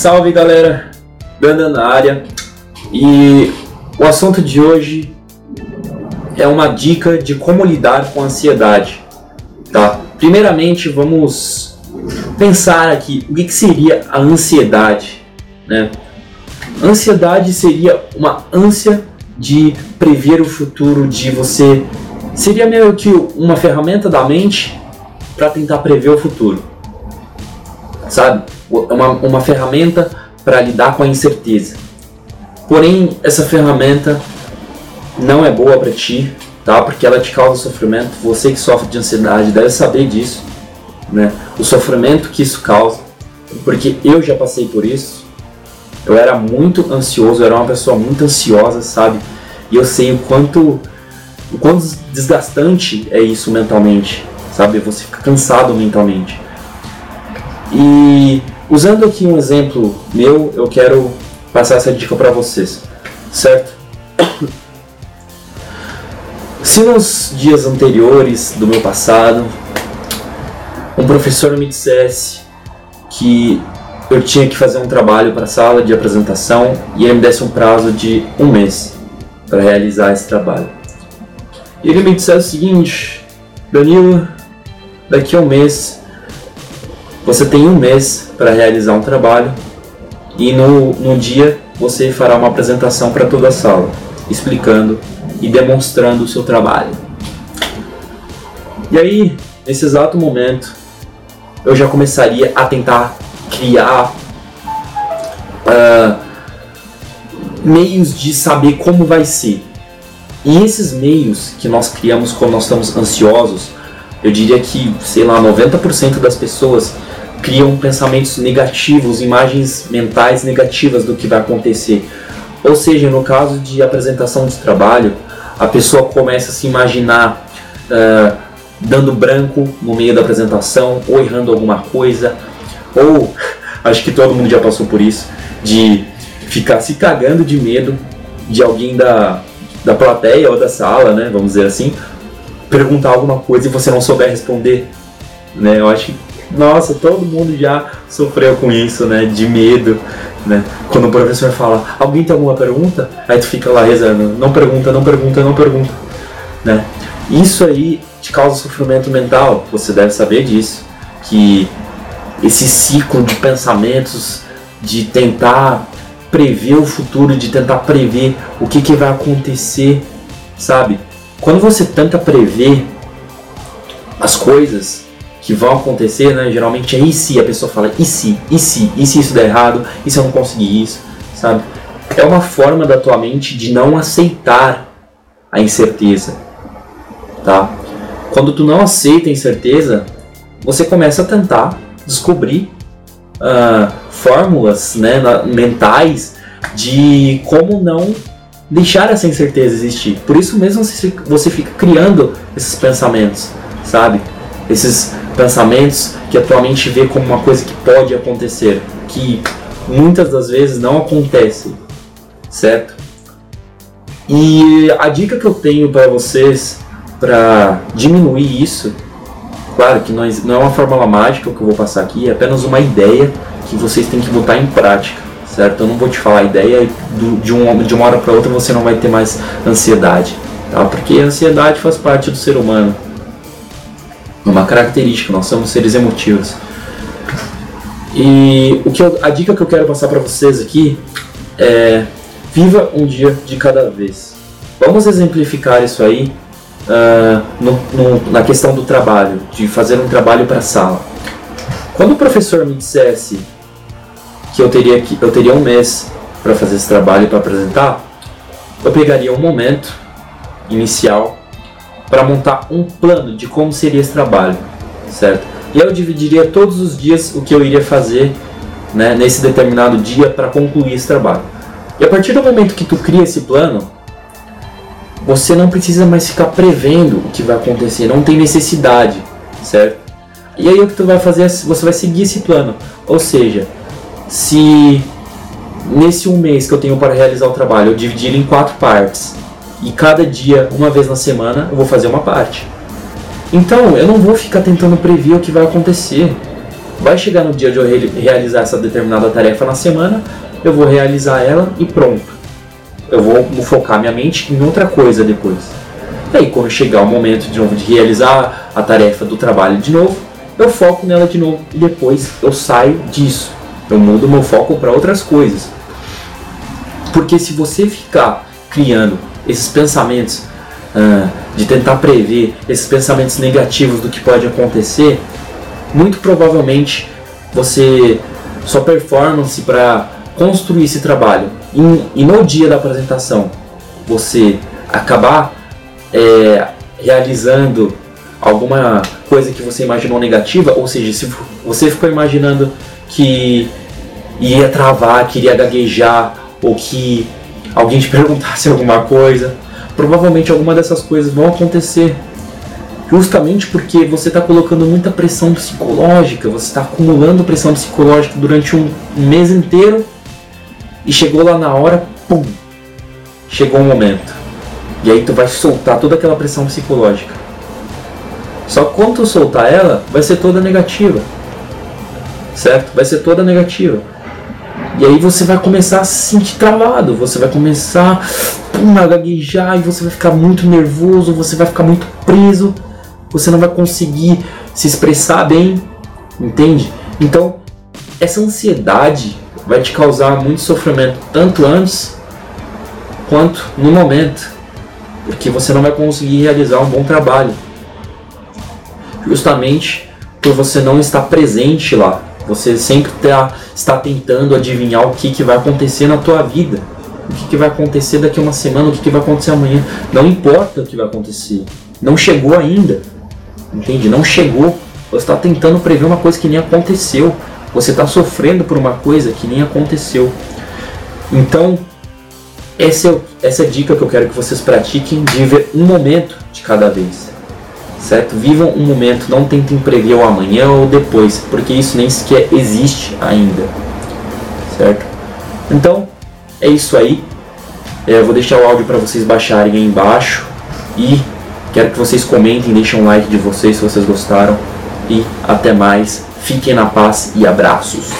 Salve galera, Banda na área e o assunto de hoje é uma dica de como lidar com a ansiedade, tá? Primeiramente vamos pensar aqui o que, que seria a ansiedade, né? Ansiedade seria uma ânsia de prever o futuro, de você seria meio que uma ferramenta da mente para tentar prever o futuro, sabe? Uma, uma ferramenta para lidar com a incerteza. Porém, essa ferramenta não é boa para ti, tá? Porque ela te causa sofrimento. Você que sofre de ansiedade deve saber disso, né? O sofrimento que isso causa, porque eu já passei por isso. Eu era muito ansioso, eu era uma pessoa muito ansiosa, sabe? E eu sei o quanto o quanto desgastante é isso mentalmente, sabe? Você fica cansado mentalmente. E usando aqui um exemplo meu, eu quero passar essa dica para vocês, certo? Se nos dias anteriores do meu passado, um professor me dissesse que eu tinha que fazer um trabalho para a sala de apresentação e ele me desse um prazo de um mês para realizar esse trabalho. E ele me dissesse o seguinte: Danilo, daqui a um mês você tem um mês para realizar um trabalho e no, no dia você fará uma apresentação para toda a sala, explicando e demonstrando o seu trabalho. E aí, nesse exato momento, eu já começaria a tentar criar uh, meios de saber como vai ser. E esses meios que nós criamos quando nós estamos ansiosos, eu diria que, sei lá, 90% das pessoas criam pensamentos negativos, imagens mentais negativas do que vai acontecer. Ou seja, no caso de apresentação de trabalho, a pessoa começa a se imaginar uh, dando branco no meio da apresentação, ou errando alguma coisa, ou acho que todo mundo já passou por isso, de ficar se cagando de medo de alguém da, da plateia ou da sala, né, vamos dizer assim, perguntar alguma coisa e você não souber responder, né? Eu acho que nossa, todo mundo já sofreu com isso, né? De medo, né? Quando o professor fala, alguém tem alguma pergunta? Aí tu fica lá rezando, não pergunta, não pergunta, não pergunta, né? Isso aí te causa sofrimento mental, você deve saber disso, que esse ciclo de pensamentos, de tentar prever o futuro, de tentar prever o que, que vai acontecer, sabe? Quando você tenta prever as coisas, que vão acontecer, né? Geralmente é e se, a pessoa fala e se, e se, e se isso der errado, e se eu não conseguir isso, sabe? É uma forma da tua mente de não aceitar a incerteza, tá? Quando tu não aceita a incerteza, você começa a tentar descobrir uh, fórmulas né, mentais de como não deixar essa incerteza existir. Por isso mesmo você fica criando esses pensamentos, sabe? Esses pensamentos que a tua mente vê como uma coisa que pode acontecer, que muitas das vezes não acontece, certo? E a dica que eu tenho para vocês para diminuir isso, claro que não é uma fórmula mágica que eu vou passar aqui, é apenas uma ideia que vocês têm que botar em prática, certo? Eu não vou te falar a ideia de, um, de uma hora para outra você não vai ter mais ansiedade, tá? Porque a ansiedade faz parte do ser humano uma característica, nós somos seres emotivos. E o que eu, a dica que eu quero passar para vocês aqui é viva um dia de cada vez. Vamos exemplificar isso aí uh, no, no, na questão do trabalho, de fazer um trabalho para sala. Quando o professor me dissesse que eu teria, que, eu teria um mês para fazer esse trabalho para apresentar, eu pegaria um momento inicial para montar um plano de como seria esse trabalho, certo? E eu dividiria todos os dias o que eu iria fazer né, nesse determinado dia para concluir esse trabalho. E a partir do momento que tu cria esse plano, você não precisa mais ficar prevendo o que vai acontecer, não tem necessidade, certo? E aí o que tu vai fazer é você vai seguir esse plano. Ou seja, se nesse um mês que eu tenho para realizar o trabalho eu dividir em quatro partes e cada dia, uma vez na semana, eu vou fazer uma parte. Então, eu não vou ficar tentando prever o que vai acontecer. vai chegar no dia de eu realizar essa determinada tarefa na semana, eu vou realizar ela e pronto. Eu vou focar minha mente em outra coisa depois. Aí, quando chegar o momento de novo de realizar a tarefa do trabalho de novo, eu foco nela de novo e depois eu saio disso. Eu mudo meu foco para outras coisas. Porque se você ficar criando esses pensamentos uh, de tentar prever esses pensamentos negativos do que pode acontecer, muito provavelmente você sua performance para construir esse trabalho e, e, no dia da apresentação você acabar é, realizando alguma coisa que você imaginou negativa, ou seja, se você ficou imaginando que ia travar, que iria gaguejar, ou que alguém te perguntasse alguma coisa, provavelmente alguma dessas coisas vão acontecer justamente porque você está colocando muita pressão psicológica, você está acumulando pressão psicológica durante um mês inteiro e chegou lá na hora, pum, chegou o um momento. E aí tu vai soltar toda aquela pressão psicológica. Só que quando tu soltar ela, vai ser toda negativa. Certo? Vai ser toda negativa. E aí você vai começar a se sentir travado, você vai começar pum, a gaguejar e você vai ficar muito nervoso, você vai ficar muito preso, você não vai conseguir se expressar bem, entende? Então, essa ansiedade vai te causar muito sofrimento, tanto antes quanto no momento, porque você não vai conseguir realizar um bom trabalho, justamente por você não estar presente lá. Você sempre tá, está tentando adivinhar o que, que vai acontecer na tua vida. O que, que vai acontecer daqui a uma semana, o que, que vai acontecer amanhã. Não importa o que vai acontecer. Não chegou ainda. Entende? Não chegou. Você está tentando prever uma coisa que nem aconteceu. Você está sofrendo por uma coisa que nem aconteceu. Então, essa é, essa é a dica que eu quero que vocês pratiquem de ver um momento de cada vez certo? Vivam um momento, não tentem prever o amanhã ou depois, porque isso nem sequer existe ainda, certo? Então, é isso aí. É, eu vou deixar o áudio para vocês baixarem aí embaixo e quero que vocês comentem, deixem um like de vocês se vocês gostaram e até mais. Fiquem na paz e abraços.